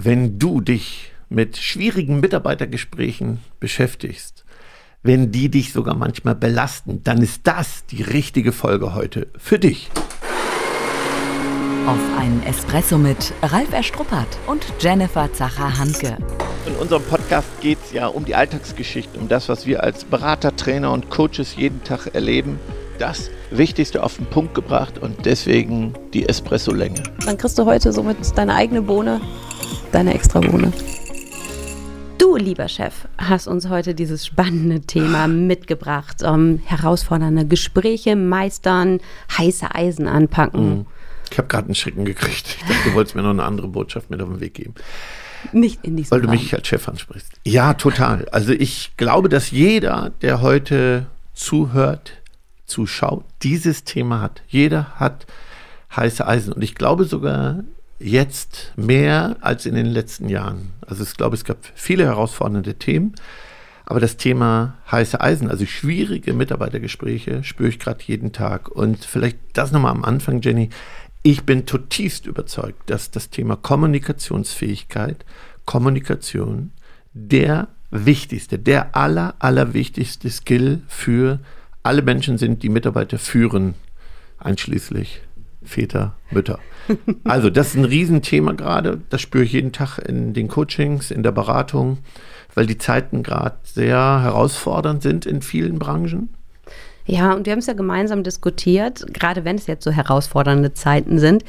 wenn du dich mit schwierigen Mitarbeitergesprächen beschäftigst, wenn die dich sogar manchmal belasten, dann ist das die richtige Folge heute für dich. Auf einen Espresso mit Ralf Erstruppert und Jennifer Zacher-Hanke. In unserem Podcast geht es ja um die Alltagsgeschichte, um das, was wir als Berater, Trainer und Coaches jeden Tag erleben. Das Wichtigste auf den Punkt gebracht und deswegen die Espresso-Länge. Dann kriegst du heute somit deine eigene Bohne, deine extra Bohne. Du, lieber Chef, hast uns heute dieses spannende Thema mitgebracht. Um, herausfordernde Gespräche meistern, heiße Eisen anpacken. Mhm. Ich habe gerade einen Schrecken gekriegt. Ich dachte, du wolltest mir noch eine andere Botschaft mit auf den Weg geben. Nicht in diesem Weil du mich als Chef ansprichst. Ja, total. Also ich glaube, dass jeder, der heute zuhört, zuschaut, dieses Thema hat. Jeder hat heiße Eisen. Und ich glaube sogar jetzt mehr als in den letzten Jahren. Also ich glaube, es gab viele herausfordernde Themen. Aber das Thema heiße Eisen, also schwierige Mitarbeitergespräche, spüre ich gerade jeden Tag. Und vielleicht das nochmal am Anfang, Jenny. Ich bin zutiefst überzeugt, dass das Thema Kommunikationsfähigkeit, Kommunikation der wichtigste, der aller, allerwichtigste Skill für alle Menschen sind, die Mitarbeiter führen, einschließlich Väter, Mütter. Also das ist ein Riesenthema gerade. Das spüre ich jeden Tag in den Coachings, in der Beratung, weil die Zeiten gerade sehr herausfordernd sind in vielen Branchen. Ja, und wir haben es ja gemeinsam diskutiert, gerade wenn es jetzt so herausfordernde Zeiten sind,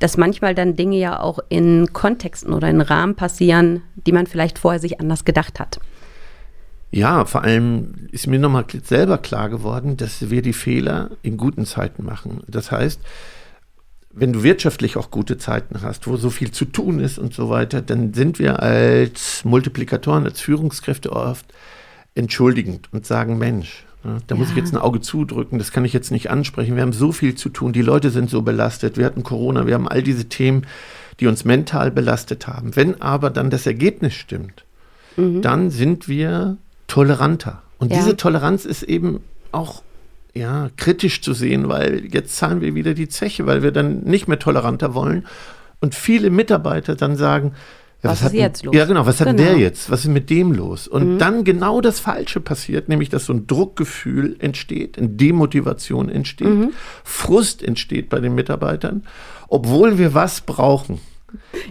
dass manchmal dann Dinge ja auch in Kontexten oder in Rahmen passieren, die man vielleicht vorher sich anders gedacht hat. Ja, vor allem ist mir nochmal selber klar geworden, dass wir die Fehler in guten Zeiten machen. Das heißt, wenn du wirtschaftlich auch gute Zeiten hast, wo so viel zu tun ist und so weiter, dann sind wir als Multiplikatoren, als Führungskräfte oft entschuldigend und sagen, Mensch, ne, da muss ich jetzt ein Auge zudrücken, das kann ich jetzt nicht ansprechen. Wir haben so viel zu tun, die Leute sind so belastet, wir hatten Corona, wir haben all diese Themen, die uns mental belastet haben. Wenn aber dann das Ergebnis stimmt, mhm. dann sind wir toleranter. Und ja. diese Toleranz ist eben auch ja, kritisch zu sehen, weil jetzt zahlen wir wieder die Zeche, weil wir dann nicht mehr toleranter wollen. Und viele Mitarbeiter dann sagen, ja, was, was, ist hat, jetzt los? Ja, genau, was hat genau. der jetzt? Was ist mit dem los? Und mhm. dann genau das Falsche passiert, nämlich dass so ein Druckgefühl entsteht, eine Demotivation entsteht, mhm. Frust entsteht bei den Mitarbeitern, obwohl wir was brauchen.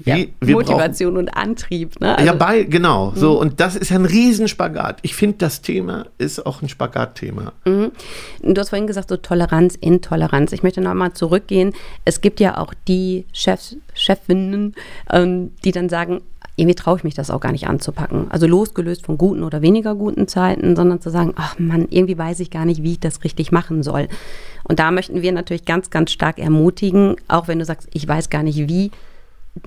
Ja, Motivation brauchen, und Antrieb. Ne? Also, ja, bei, genau. Mhm. So, und das ist ja ein Riesenspagat. Ich finde, das Thema ist auch ein Spagatthema. Mhm. Du hast vorhin gesagt, so Toleranz, Intoleranz. Ich möchte nochmal zurückgehen. Es gibt ja auch die Chefs, Chefinnen, ähm, die dann sagen, irgendwie traue ich mich das auch gar nicht anzupacken. Also losgelöst von guten oder weniger guten Zeiten, sondern zu sagen, ach Mann, irgendwie weiß ich gar nicht, wie ich das richtig machen soll. Und da möchten wir natürlich ganz, ganz stark ermutigen, auch wenn du sagst, ich weiß gar nicht wie,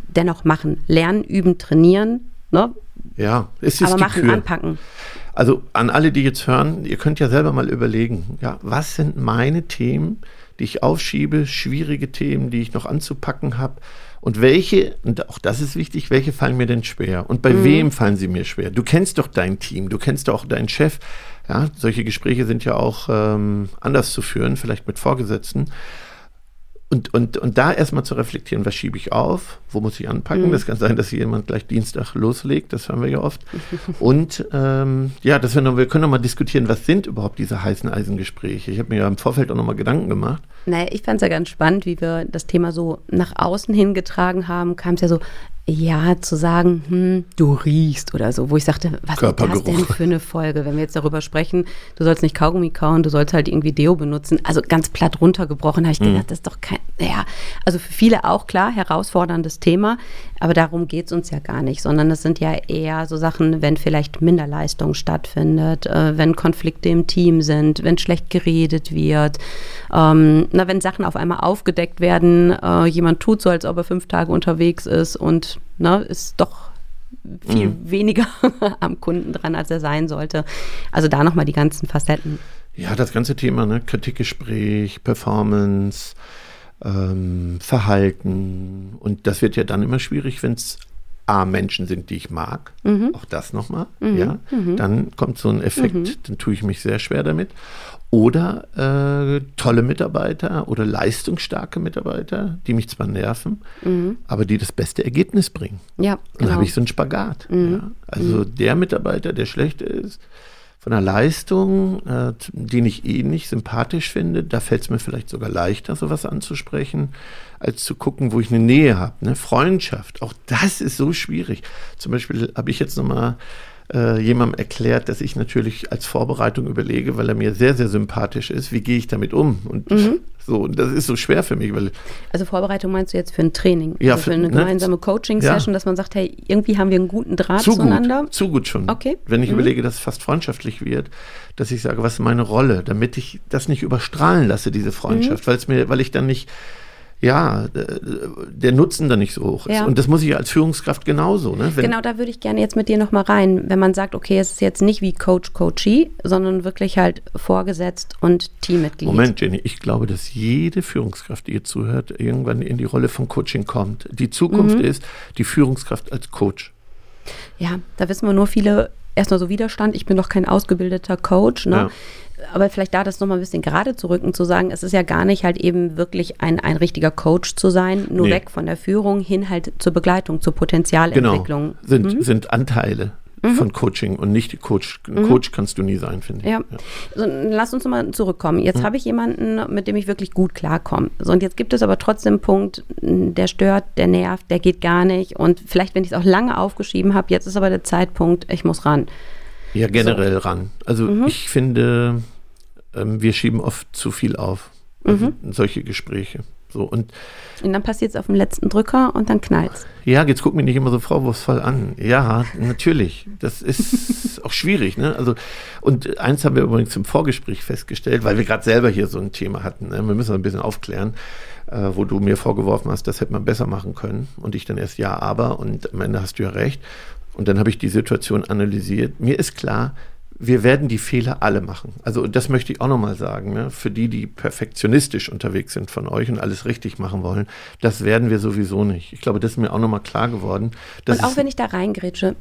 dennoch machen. Lernen, üben, trainieren. Ne? Ja, es ist Aber machen, Kür. anpacken. Also an alle, die jetzt hören, ihr könnt ja selber mal überlegen, ja, was sind meine Themen, die ich aufschiebe, schwierige Themen, die ich noch anzupacken habe und welche, und auch das ist wichtig, welche fallen mir denn schwer und bei mhm. wem fallen sie mir schwer? Du kennst doch dein Team, du kennst doch deinen Chef. Ja, solche Gespräche sind ja auch ähm, anders zu führen, vielleicht mit Vorgesetzten. Und, und, und da erstmal zu reflektieren, was schiebe ich auf, wo muss ich anpacken. Mhm. Das kann sein, dass jemand gleich Dienstag loslegt, das hören wir ja oft. und ähm, ja, dass wir, noch, wir können noch mal diskutieren, was sind überhaupt diese heißen Eisengespräche. Ich habe mir ja im Vorfeld auch noch mal Gedanken gemacht. Naja, ich fand es ja ganz spannend, wie wir das Thema so nach außen hingetragen haben, kam es ja so, ja, zu sagen, hm, du riechst oder so, wo ich sagte, was ist das denn für eine Folge, wenn wir jetzt darüber sprechen, du sollst nicht Kaugummi kauen, du sollst halt irgendwie Deo benutzen. Also ganz platt runtergebrochen habe ich mhm. gedacht, das ist doch kein, ja, also für viele auch klar, herausforderndes Thema, aber darum geht es uns ja gar nicht, sondern es sind ja eher so Sachen, wenn vielleicht Minderleistung stattfindet, äh, wenn Konflikte im Team sind, wenn schlecht geredet wird, ähm, na, wenn Sachen auf einmal aufgedeckt werden, äh, jemand tut so, als ob er fünf Tage unterwegs ist und ne, ist doch viel mhm. weniger am Kunden dran, als er sein sollte. Also da nochmal die ganzen Facetten. Ja, das ganze Thema, ne? Kritikgespräch, Performance, ähm, Verhalten. Und das wird ja dann immer schwierig, wenn es A, Menschen sind, die ich mag, mhm. auch das nochmal, mhm. ja, mhm. dann kommt so ein Effekt, mhm. dann tue ich mich sehr schwer damit. Oder äh, tolle Mitarbeiter oder leistungsstarke Mitarbeiter, die mich zwar nerven, mhm. aber die das beste Ergebnis bringen. Ja, genau. Dann habe ich so einen Spagat. Mhm. Ja. Also der Mitarbeiter, der schlecht ist, von der Leistung, äh, den ich eh nicht sympathisch finde, da fällt es mir vielleicht sogar leichter, sowas anzusprechen, als zu gucken, wo ich eine Nähe habe. Ne? Freundschaft, auch das ist so schwierig. Zum Beispiel habe ich jetzt nochmal äh, jemandem erklärt, dass ich natürlich als Vorbereitung überlege, weil er mir sehr, sehr sympathisch ist, wie gehe ich damit um? Und mhm. so, das ist so schwer für mich. Weil also Vorbereitung meinst du jetzt für ein Training? Ja, also für, für eine ne? gemeinsame Coaching-Session, ja. dass man sagt, hey, irgendwie haben wir einen guten Draht zu zueinander? Gut, zu gut schon. Okay. Wenn ich mhm. überlege, dass es fast freundschaftlich wird, dass ich sage, was ist meine Rolle, damit ich das nicht überstrahlen lasse, diese Freundschaft, mhm. weil es mir, weil ich dann nicht ja, der Nutzen dann nicht so hoch ist. Ja. Und das muss ich als Führungskraft genauso. Ne? Wenn genau, da würde ich gerne jetzt mit dir nochmal rein, wenn man sagt, okay, es ist jetzt nicht wie Coach, Coachee, sondern wirklich halt vorgesetzt und Teammitglied. Moment, Jenny, ich glaube, dass jede Führungskraft, die ihr zuhört, irgendwann in die Rolle von Coaching kommt. Die Zukunft mhm. ist die Führungskraft als Coach. Ja, da wissen wir nur viele erstmal so Widerstand. Ich bin doch kein ausgebildeter Coach. Ne? Ja aber vielleicht da das nochmal ein bisschen gerade zu rücken, zu sagen, es ist ja gar nicht halt eben wirklich ein, ein richtiger Coach zu sein, nur nee. weg von der Führung hin halt zur Begleitung, zur Potenzialentwicklung. Genau. Sind, mhm. sind Anteile mhm. von Coaching und nicht Coach. Mhm. Coach kannst du nie sein, finde ich. Ja. ja. So, lass uns mal zurückkommen. Jetzt mhm. habe ich jemanden, mit dem ich wirklich gut klarkomme. So, und jetzt gibt es aber trotzdem einen Punkt, der stört, der nervt, der geht gar nicht. Und vielleicht, wenn ich es auch lange aufgeschrieben habe, jetzt ist aber der Zeitpunkt, ich muss ran. Ja, generell so. ran. Also mhm. ich finde, ähm, wir schieben oft zu viel auf. Also mhm. Solche Gespräche. So, und, und dann passiert es auf dem letzten Drücker und dann knallt es. Ja, jetzt guck mich nicht immer so vorwurfsvoll an. Ja, natürlich. Das ist auch schwierig. Ne? Also, und eins haben wir übrigens im Vorgespräch festgestellt, weil wir gerade selber hier so ein Thema hatten. Ne? Wir müssen ein bisschen aufklären, äh, wo du mir vorgeworfen hast, das hätte man besser machen können. Und ich dann erst ja, aber. Und am Ende hast du ja recht. Und dann habe ich die Situation analysiert. Mir ist klar, wir werden die Fehler alle machen. Also das möchte ich auch nochmal sagen, ne? für die, die perfektionistisch unterwegs sind von euch und alles richtig machen wollen, das werden wir sowieso nicht. Ich glaube, das ist mir auch nochmal klar geworden. und auch wenn ich da reingrätsche,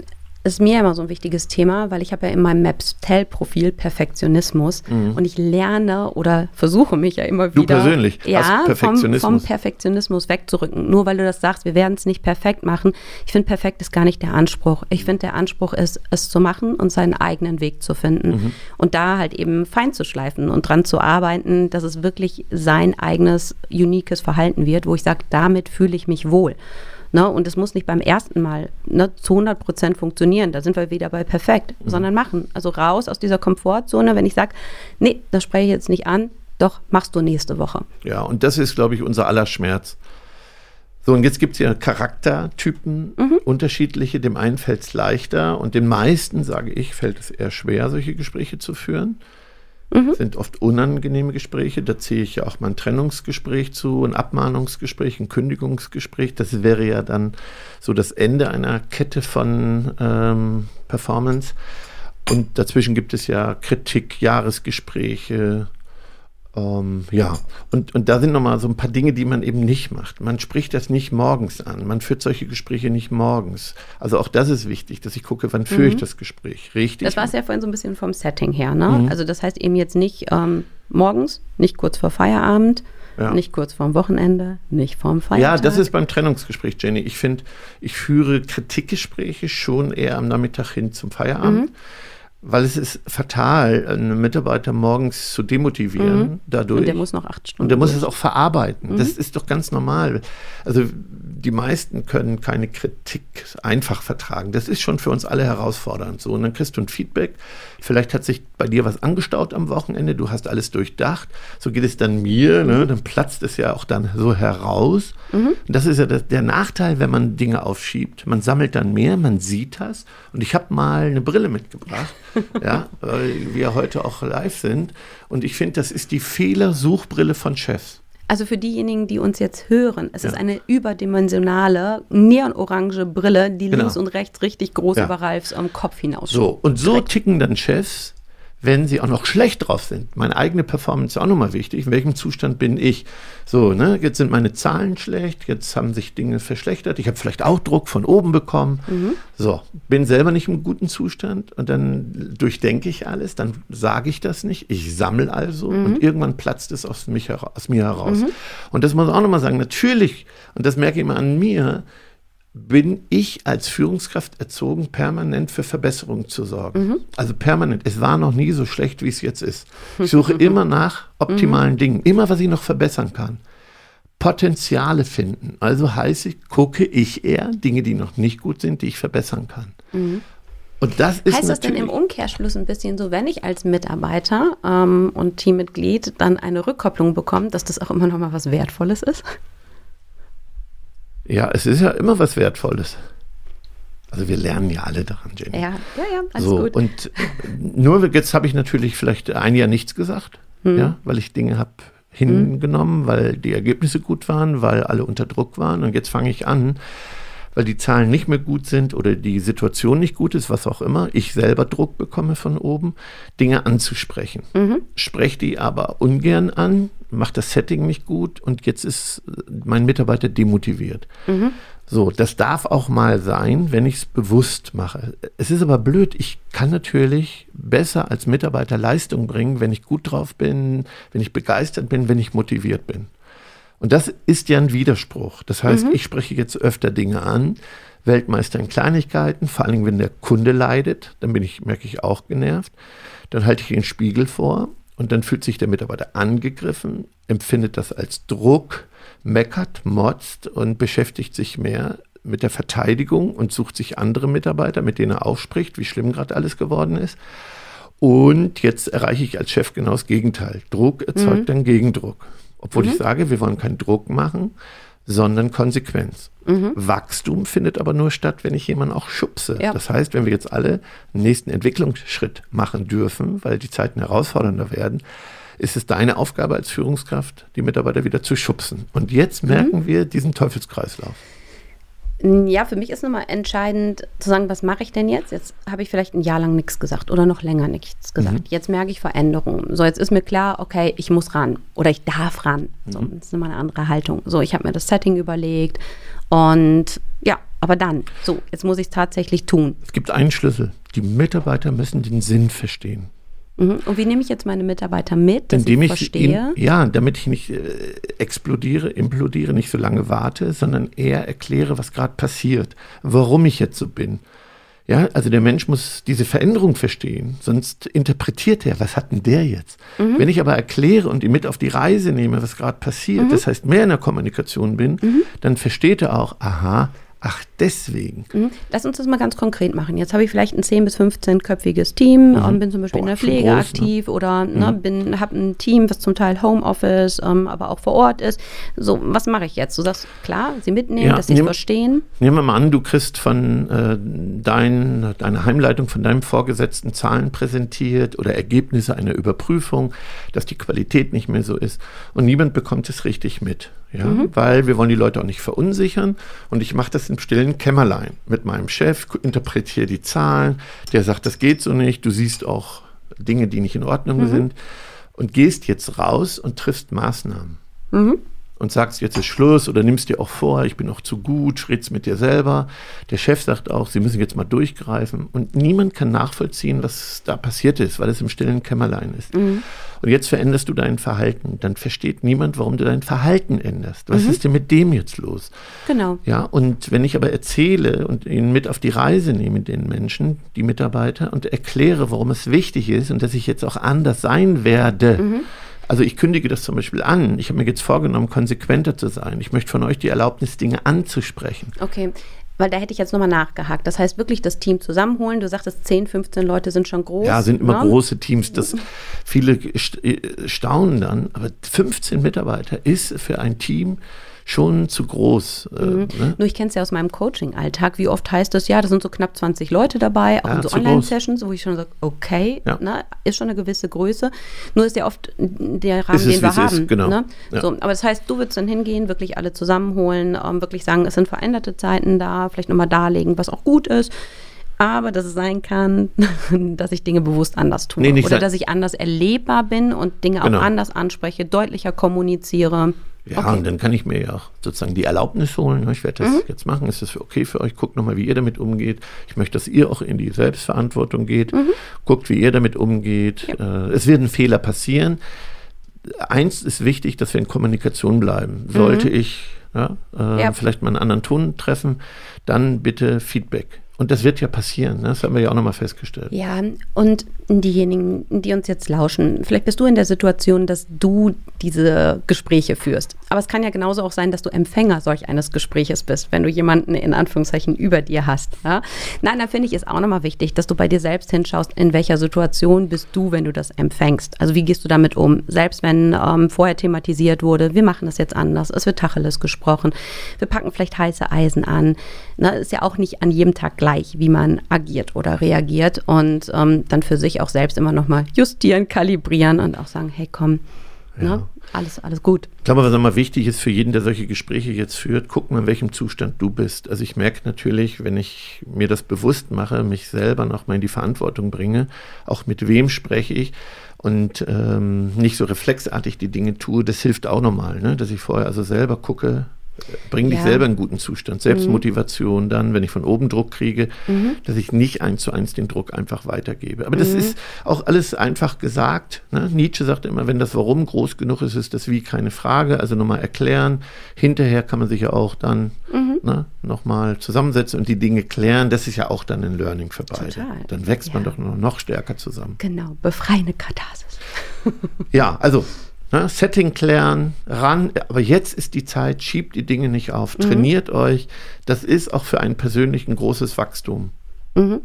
ist mir immer so ein wichtiges Thema, weil ich habe ja in meinem Maps-Tell-Profil Perfektionismus mhm. und ich lerne oder versuche mich ja immer wieder. Du persönlich ja, Perfektionismus. Vom, vom, Perfektionismus wegzurücken. Nur weil du das sagst, wir werden es nicht perfekt machen. Ich finde, perfekt ist gar nicht der Anspruch. Ich finde, der Anspruch ist, es zu machen und seinen eigenen Weg zu finden mhm. und da halt eben fein zu schleifen und dran zu arbeiten, dass es wirklich sein eigenes, uniques Verhalten wird, wo ich sage, damit fühle ich mich wohl. Ne? Und es muss nicht beim ersten Mal ne, zu 100 Prozent funktionieren. Da sind wir wieder bei perfekt, mhm. sondern machen. Also raus aus dieser Komfortzone, wenn ich sage, nee, das spreche ich jetzt nicht an, doch machst du nächste Woche. Ja, und das ist, glaube ich, unser aller Schmerz. So, und jetzt gibt es ja Charaktertypen, mhm. unterschiedliche. Dem einen fällt es leichter und den meisten, sage ich, fällt es eher schwer, solche Gespräche zu führen. Mhm. Sind oft unangenehme Gespräche. Da ziehe ich ja auch mal ein Trennungsgespräch zu, ein Abmahnungsgespräch, ein Kündigungsgespräch. Das wäre ja dann so das Ende einer Kette von ähm, Performance. Und dazwischen gibt es ja Kritik, Jahresgespräche, ähm, ja, und, und da sind nochmal so ein paar Dinge, die man eben nicht macht. Man spricht das nicht morgens an. Man führt solche Gespräche nicht morgens. Also auch das ist wichtig, dass ich gucke, wann führe ich mhm. das Gespräch. Richtig. Das war es ja vorhin so ein bisschen vom Setting her, ne? Mhm. Also das heißt eben jetzt nicht ähm, morgens, nicht kurz vor Feierabend, ja. Nicht kurz vorm Wochenende, nicht vorm Feiertag. Ja, das ist beim Trennungsgespräch, Jenny. Ich finde, ich führe Kritikgespräche schon eher am Nachmittag hin zum Feierabend. Mhm weil es ist fatal, einen Mitarbeiter morgens zu demotivieren mhm. dadurch. Und der muss noch acht Stunden. Und der muss es auch verarbeiten. Mhm. Das ist doch ganz normal. Also die meisten können keine Kritik einfach vertragen. Das ist schon für uns alle herausfordernd. So, und dann kriegst du ein Feedback. Vielleicht hat sich bei dir was angestaut am Wochenende. Du hast alles durchdacht. So geht es dann mir. Ne? Dann platzt es ja auch dann so heraus. Mhm. Das ist ja das, der Nachteil, wenn man Dinge aufschiebt. Man sammelt dann mehr, man sieht das. Und ich habe mal eine Brille mitgebracht, ja, weil wir heute auch live sind. Und ich finde, das ist die Fehlersuchbrille von Chefs. Also für diejenigen, die uns jetzt hören, es ja. ist eine überdimensionale, neonorange Brille, die genau. links und rechts richtig groß ja. über Ralfs um, Kopf hinaus So, und so ticken dann Chefs, wenn sie auch noch schlecht drauf sind. Meine eigene Performance ist auch nochmal wichtig. In welchem Zustand bin ich? So, ne, jetzt sind meine Zahlen schlecht, jetzt haben sich Dinge verschlechtert. Ich habe vielleicht auch Druck von oben bekommen. Mhm. So, bin selber nicht im guten Zustand und dann durchdenke ich alles, dann sage ich das nicht. Ich sammle also mhm. und irgendwann platzt es aus, mich, aus mir heraus. Mhm. Und das muss man auch nochmal sagen. Natürlich, und das merke ich immer an mir, bin ich als Führungskraft erzogen, permanent für Verbesserung zu sorgen. Mhm. Also permanent. Es war noch nie so schlecht, wie es jetzt ist. Ich suche immer nach optimalen mhm. Dingen, immer was ich noch verbessern kann. Potenziale finden. Also heiße ich, gucke ich eher Dinge, die noch nicht gut sind, die ich verbessern kann. Mhm. Und das ist heißt das denn im Umkehrschluss ein bisschen so, wenn ich als Mitarbeiter ähm, und Teammitglied dann eine Rückkopplung bekomme, dass das auch immer noch mal was Wertvolles ist? Ja, es ist ja immer was Wertvolles. Also wir lernen ja alle daran, Jenny. Ja, ja, ja, alles so, gut. Und nur jetzt habe ich natürlich vielleicht ein Jahr nichts gesagt, hm. ja, weil ich Dinge habe hingenommen, hm. weil die Ergebnisse gut waren, weil alle unter Druck waren. Und jetzt fange ich an, weil die Zahlen nicht mehr gut sind oder die Situation nicht gut ist, was auch immer, ich selber Druck bekomme von oben, Dinge anzusprechen. Mhm. Spreche die aber ungern an, macht das Setting nicht gut und jetzt ist mein Mitarbeiter demotiviert. Mhm. So, das darf auch mal sein, wenn ich es bewusst mache. Es ist aber blöd, ich kann natürlich besser als Mitarbeiter Leistung bringen, wenn ich gut drauf bin, wenn ich begeistert bin, wenn ich motiviert bin. Und das ist ja ein Widerspruch. Das heißt, mhm. ich spreche jetzt öfter Dinge an, Weltmeister in Kleinigkeiten, vor allem wenn der Kunde leidet, dann bin ich, merke ich auch genervt. Dann halte ich den Spiegel vor und dann fühlt sich der Mitarbeiter angegriffen, empfindet das als Druck, meckert, motzt und beschäftigt sich mehr mit der Verteidigung und sucht sich andere Mitarbeiter, mit denen er aufspricht, wie schlimm gerade alles geworden ist. Und jetzt erreiche ich als Chef genau das Gegenteil. Druck erzeugt mhm. dann Gegendruck. Obwohl mhm. ich sage, wir wollen keinen Druck machen, sondern Konsequenz. Mhm. Wachstum findet aber nur statt, wenn ich jemanden auch schubse. Ja. Das heißt, wenn wir jetzt alle einen nächsten Entwicklungsschritt machen dürfen, weil die Zeiten herausfordernder werden, ist es deine Aufgabe als Führungskraft, die Mitarbeiter wieder zu schubsen. Und jetzt merken mhm. wir diesen Teufelskreislauf. Ja, für mich ist nochmal entscheidend zu sagen, was mache ich denn jetzt? Jetzt habe ich vielleicht ein Jahr lang nichts gesagt oder noch länger nichts gesagt. Mhm. Jetzt merke ich Veränderungen. So, jetzt ist mir klar, okay, ich muss ran oder ich darf ran. So, mhm. das ist immer eine andere Haltung. So, ich habe mir das Setting überlegt und ja, aber dann, so, jetzt muss ich es tatsächlich tun. Es gibt einen Schlüssel. Die Mitarbeiter müssen den Sinn verstehen. Mhm. Und wie nehme ich jetzt meine Mitarbeiter mit, dass Indem ich verstehe? In, ja, damit ich nicht äh, explodiere, implodiere, nicht so lange warte, sondern eher erkläre, was gerade passiert, warum ich jetzt so bin. Ja, also der Mensch muss diese Veränderung verstehen, sonst interpretiert er, was hat denn der jetzt? Mhm. Wenn ich aber erkläre und ihn mit auf die Reise nehme, was gerade passiert, mhm. das heißt mehr in der Kommunikation bin, mhm. dann versteht er auch, aha, Ach, deswegen. Mhm. Lass uns das mal ganz konkret machen. Jetzt habe ich vielleicht ein 10- bis 15-köpfiges Team mhm. und bin zum Beispiel Boah, in der Pflege groß, ne? aktiv ne? oder ne, mhm. habe ein Team, was zum Teil Homeoffice, ähm, aber auch vor Ort ist. So, was mache ich jetzt? Du sagst, klar, sie mitnehmen, ja, dass sie es verstehen. Nehmen wir mal an, du kriegst von äh, dein, deiner Heimleitung, von deinem Vorgesetzten Zahlen präsentiert oder Ergebnisse einer Überprüfung, dass die Qualität nicht mehr so ist und niemand bekommt es richtig mit ja, mhm. weil wir wollen die Leute auch nicht verunsichern. Und ich mache das im stillen Kämmerlein. Mit meinem Chef, interpretiere die Zahlen, der sagt, das geht so nicht, du siehst auch Dinge, die nicht in Ordnung mhm. sind. Und gehst jetzt raus und triffst Maßnahmen. Mhm und sagst, jetzt ist Schluss oder nimmst dir auch vor, ich bin noch zu gut, redst mit dir selber. Der Chef sagt auch, sie müssen jetzt mal durchgreifen. Und niemand kann nachvollziehen, was da passiert ist, weil es im stillen Kämmerlein ist. Mhm. Und jetzt veränderst du dein Verhalten. Dann versteht niemand, warum du dein Verhalten änderst. Was mhm. ist denn mit dem jetzt los? Genau. Ja, und wenn ich aber erzähle und ihn mit auf die Reise nehme, den Menschen, die Mitarbeiter, und erkläre, warum es wichtig ist und dass ich jetzt auch anders sein werde, mhm also ich kündige das zum Beispiel an. Ich habe mir jetzt vorgenommen, konsequenter zu sein. Ich möchte von euch die Erlaubnis, Dinge anzusprechen. Okay. Weil da hätte ich jetzt nochmal nachgehakt. Das heißt wirklich das Team zusammenholen. Du sagtest, 10, 15 Leute sind schon groß. Ja, sind immer ne? große Teams. Das, viele äh, staunen dann. Aber 15 Mitarbeiter ist für ein Team schon zu groß. Äh, mhm. ne? Nur ich kenne es ja aus meinem Coaching-Alltag. Wie oft heißt das, ja, da sind so knapp 20 Leute dabei, auch ja, in so Online-Sessions, wo ich schon sage, okay, ja. ne, ist schon eine gewisse Größe. Nur ist ja oft der Rahmen, es, den wir haben. Ist, genau. Ne? Ja. So, aber das heißt, du würdest dann hingehen, wirklich alle zusammenholen, ähm, wirklich sagen, es sind veränderte Zeiten da, vielleicht nochmal darlegen, was auch gut ist aber dass es sein kann, dass ich Dinge bewusst anders tue. Nee, oder dass ich anders erlebbar bin und Dinge genau. auch anders anspreche, deutlicher kommuniziere. Ja, okay. und dann kann ich mir ja auch sozusagen die Erlaubnis holen. Ich werde das mhm. jetzt machen. Ist das okay für euch? Guckt nochmal, wie ihr damit umgeht. Ich möchte, dass ihr auch in die Selbstverantwortung geht. Mhm. Guckt, wie ihr damit umgeht. Ja. Äh, es werden Fehler passieren. Eins ist wichtig, dass wir in Kommunikation bleiben. Sollte mhm. ich ja, äh, ja. vielleicht mal einen anderen Ton treffen, dann bitte Feedback. Und das wird ja passieren, ne? das haben wir ja auch nochmal festgestellt. Ja, und diejenigen, die uns jetzt lauschen, vielleicht bist du in der Situation, dass du diese Gespräche führst. Aber es kann ja genauso auch sein, dass du Empfänger solch eines Gespräches bist, wenn du jemanden in Anführungszeichen über dir hast. Ja? Nein, da finde ich es auch nochmal wichtig, dass du bei dir selbst hinschaust, in welcher Situation bist du, wenn du das empfängst. Also wie gehst du damit um? Selbst wenn ähm, vorher thematisiert wurde, wir machen das jetzt anders, es wird Tacheles gesprochen, wir packen vielleicht heiße Eisen an. Na, ist ja auch nicht an jedem Tag gleich, wie man agiert oder reagiert und ähm, dann für sich auch selbst immer nochmal justieren, kalibrieren und auch sagen, hey komm, ja. ne, alles, alles gut. Ich glaube, was immer wichtig ist für jeden, der solche Gespräche jetzt führt, guck mal, in welchem Zustand du bist. Also ich merke natürlich, wenn ich mir das bewusst mache, mich selber nochmal in die Verantwortung bringe, auch mit wem spreche ich und ähm, nicht so reflexartig die Dinge tue, das hilft auch nochmal, ne? dass ich vorher also selber gucke, bring dich ja. selber in einen guten Zustand. Selbstmotivation mhm. dann, wenn ich von oben Druck kriege, mhm. dass ich nicht eins zu eins den Druck einfach weitergebe. Aber mhm. das ist auch alles einfach gesagt. Ne? Nietzsche sagt immer, wenn das Warum groß genug ist, ist das Wie keine Frage. Also nochmal erklären. Hinterher kann man sich ja auch dann mhm. ne, nochmal zusammensetzen und die Dinge klären. Das ist ja auch dann ein Learning für beide. Total. Dann wächst ja. man doch noch stärker zusammen. Genau, befreiende Katharsis. ja, also Ne, Setting klären, ran, aber jetzt ist die Zeit, schiebt die Dinge nicht auf, mhm. trainiert euch. Das ist auch für einen persönlichen großes Wachstum. Mhm.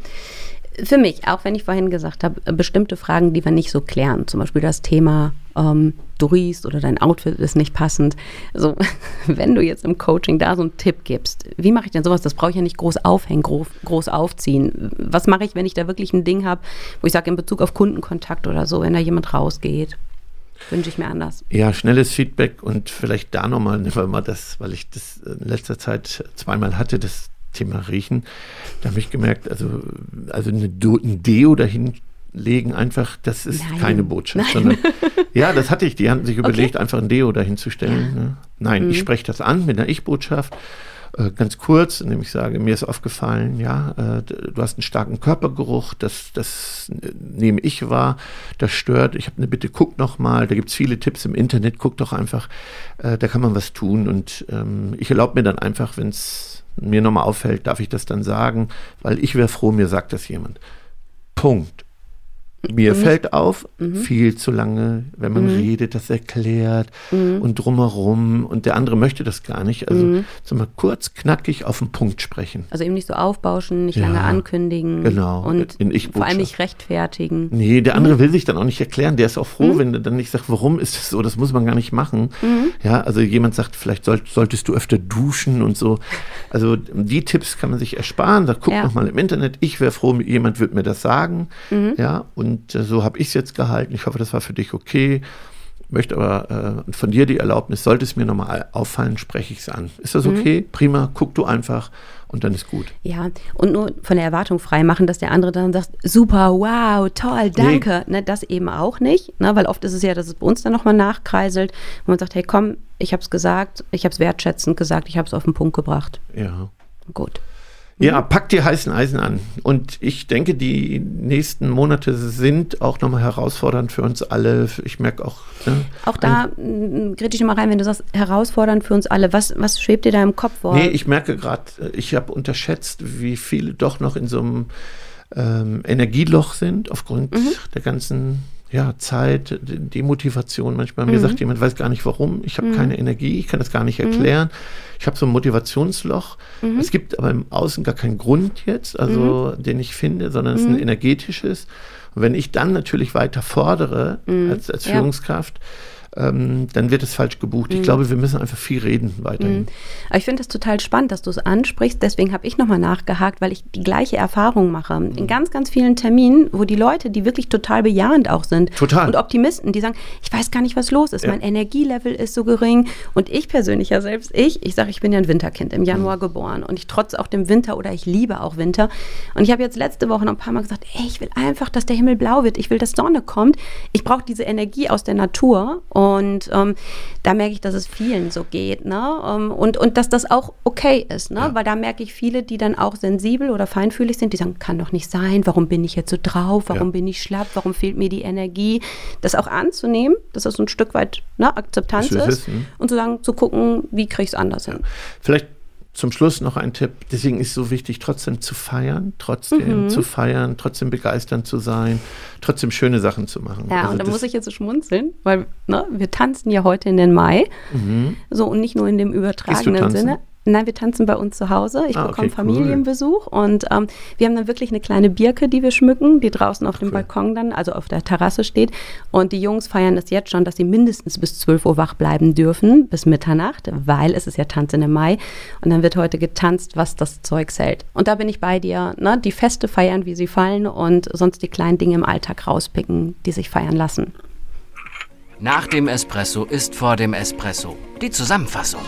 Für mich, auch wenn ich vorhin gesagt habe, bestimmte Fragen, die wir nicht so klären, zum Beispiel das Thema, ähm, du riechst oder dein Outfit ist nicht passend. Also, wenn du jetzt im Coaching da so einen Tipp gibst, wie mache ich denn sowas? Das brauche ich ja nicht groß aufhängen, groß, groß aufziehen. Was mache ich, wenn ich da wirklich ein Ding habe, wo ich sage, in Bezug auf Kundenkontakt oder so, wenn da jemand rausgeht? Wünsche ich mir anders. Ja, schnelles Feedback und vielleicht da nochmal, mal das, weil ich das in letzter Zeit zweimal hatte, das Thema Riechen. Da habe ich gemerkt, also, also eine ein Deo dahin legen einfach, das ist Nein. keine Botschaft, sondern ja, das hatte ich, die hatten sich überlegt, okay. einfach ein Deo dahinzustellen. Ja. Ne? Nein, mhm. ich spreche das an mit einer Ich-Botschaft äh, ganz kurz, indem ich sage, mir ist aufgefallen, ja, äh, du hast einen starken Körpergeruch, das, das nehme ich wahr, das stört. Ich habe eine Bitte, guck noch mal, da gibt es viele Tipps im Internet, guck doch einfach, äh, da kann man was tun. Und ähm, ich erlaube mir dann einfach, wenn es mir nochmal auffällt, darf ich das dann sagen, weil ich wäre froh, mir sagt das jemand. Punkt. Mir fällt auf, mhm. viel zu lange, wenn man mhm. redet, das erklärt mhm. und drumherum und der andere möchte das gar nicht. Also mhm. so mal kurz, knackig auf den Punkt sprechen. Also eben nicht so aufbauschen, nicht ja, lange ankündigen. Genau. Und vor allem nicht rechtfertigen. Nee, der andere mhm. will sich dann auch nicht erklären. Der ist auch froh, mhm. wenn er dann nicht sagt, warum ist das so? Das muss man gar nicht machen. Ja, also jemand sagt, vielleicht soll, solltest du öfter duschen und so. Also die Tipps kann man sich ersparen. Da guck ja. noch mal im Internet. Ich wäre froh, jemand würde mir das sagen. Ja, und und äh, so habe ich es jetzt gehalten. Ich hoffe, das war für dich okay. Möchte aber äh, von dir die Erlaubnis, sollte es mir nochmal auffallen, spreche ich es an. Ist das mhm. okay? Mhm. Prima, guck du einfach und dann ist gut. Ja, und nur von der Erwartung frei machen, dass der andere dann sagt, super, wow, toll, danke. Nee. Ne, das eben auch nicht, ne, weil oft ist es ja, dass es bei uns dann nochmal nachkreiselt, wo man sagt, hey komm, ich habe es gesagt, ich habe es wertschätzend gesagt, ich habe es auf den Punkt gebracht. Ja. Gut. Ja, mhm. pack die heißen Eisen an. Und ich denke, die nächsten Monate sind auch nochmal herausfordernd für uns alle. Ich merke auch. Ne, auch da kritisch mal rein, wenn du sagst, herausfordernd für uns alle. Was, was schwebt dir da im Kopf vor? Nee, ich merke gerade, ich habe unterschätzt, wie viele doch noch in so einem ähm, Energieloch sind, aufgrund mhm. der ganzen ja, Zeit, die Motivation manchmal. Mhm. Mir sagt jemand, weiß gar nicht warum, ich habe mhm. keine Energie, ich kann das gar nicht mhm. erklären. Ich habe so ein Motivationsloch. Mhm. Es gibt aber im Außen gar keinen Grund jetzt, also mhm. den ich finde, sondern es ist ein energetisches. Und wenn ich dann natürlich weiter fordere als, als Führungskraft, ähm, dann wird es falsch gebucht. Mhm. Ich glaube, wir müssen einfach viel reden weiterhin. Mhm. Aber ich finde es total spannend, dass du es ansprichst. Deswegen habe ich nochmal nachgehakt, weil ich die gleiche Erfahrung mache. Mhm. In ganz, ganz vielen Terminen, wo die Leute, die wirklich total bejahend auch sind total. und Optimisten, die sagen, ich weiß gar nicht, was los ist. Ja. Mein Energielevel ist so gering. Und ich persönlich ja selbst, ich, ich sage, ich bin ja ein Winterkind, im Januar mhm. geboren. Und ich trotz auch dem Winter oder ich liebe auch Winter. Und ich habe jetzt letzte Woche noch ein paar Mal gesagt, ey, ich will einfach, dass der Himmel blau wird. Ich will, dass Sonne kommt. Ich brauche diese Energie aus der Natur. Und ähm, da merke ich, dass es vielen so geht. Ne? Ähm, und, und dass das auch okay ist. Ne? Ja. Weil da merke ich viele, die dann auch sensibel oder feinfühlig sind, die sagen, kann doch nicht sein. Warum bin ich jetzt so drauf? Warum ja. bin ich schlapp? Warum fehlt mir die Energie? Das auch anzunehmen, dass das ein Stück weit ne, Akzeptanz ist. Wissen. Und zu sagen, zu gucken, wie kriege ich es anders hin. Vielleicht zum Schluss noch ein Tipp. Deswegen ist es so wichtig, trotzdem zu feiern, trotzdem mhm. zu feiern, trotzdem begeisternd zu sein, trotzdem schöne Sachen zu machen. Ja, also und da muss ich jetzt so schmunzeln, weil ne, wir tanzen ja heute in den Mai. Mhm. So und nicht nur in dem übertragenen Sinne. Nein, wir tanzen bei uns zu Hause. Ich ah, bekomme okay, Familienbesuch cool. und ähm, wir haben dann wirklich eine kleine Birke, die wir schmücken, die draußen auf dem cool. Balkon dann, also auf der Terrasse steht. Und die Jungs feiern das jetzt schon, dass sie mindestens bis 12 Uhr wach bleiben dürfen, bis Mitternacht, weil es ist ja Tanzen im Mai. Und dann wird heute getanzt, was das Zeug hält. Und da bin ich bei dir. Ne? Die Feste feiern, wie sie fallen und sonst die kleinen Dinge im Alltag rauspicken, die sich feiern lassen. Nach dem Espresso ist vor dem Espresso die Zusammenfassung.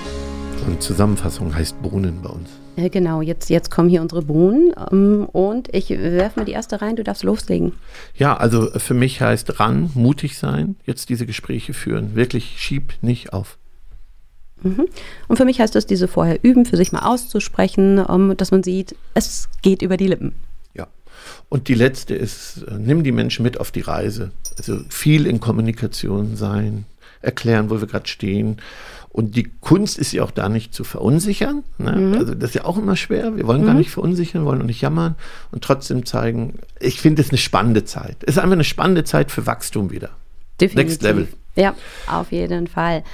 Und Zusammenfassung heißt Bohnen bei uns. Genau, jetzt, jetzt kommen hier unsere Bohnen ähm, und ich werfe mal die erste rein, du darfst loslegen. Ja, also für mich heißt ran, mutig sein, jetzt diese Gespräche führen. Wirklich schieb nicht auf. Mhm. Und für mich heißt das, diese vorher üben, für sich mal auszusprechen, um, dass man sieht, es geht über die Lippen. Ja. Und die letzte ist, äh, nimm die Menschen mit auf die Reise. Also viel in Kommunikation sein, erklären, wo wir gerade stehen und die Kunst ist ja auch da nicht zu verunsichern. Ne? Mhm. Also das ist ja auch immer schwer. Wir wollen mhm. gar nicht verunsichern, wollen auch nicht jammern und trotzdem zeigen, ich finde es eine spannende Zeit. Es ist einfach eine spannende Zeit für Wachstum wieder. Definitiv. Next Level. Ja, auf jeden Fall.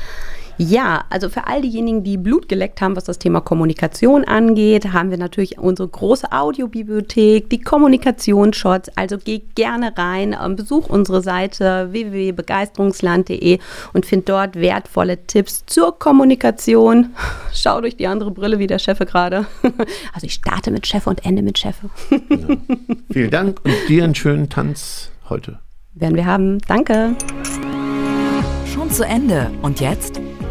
Ja, also für all diejenigen, die Blut geleckt haben, was das Thema Kommunikation angeht, haben wir natürlich unsere große Audiobibliothek, die Kommunikationsshots. Also geh gerne rein, ähm, besuch unsere Seite www.begeisterungsland.de und find dort wertvolle Tipps zur Kommunikation. Schau durch die andere Brille wie der Chef gerade. Also ich starte mit Chef und ende mit Chef. Ja. Vielen Dank und dir einen schönen Tanz heute. Werden wir haben. Danke. Schon zu Ende. Und jetzt?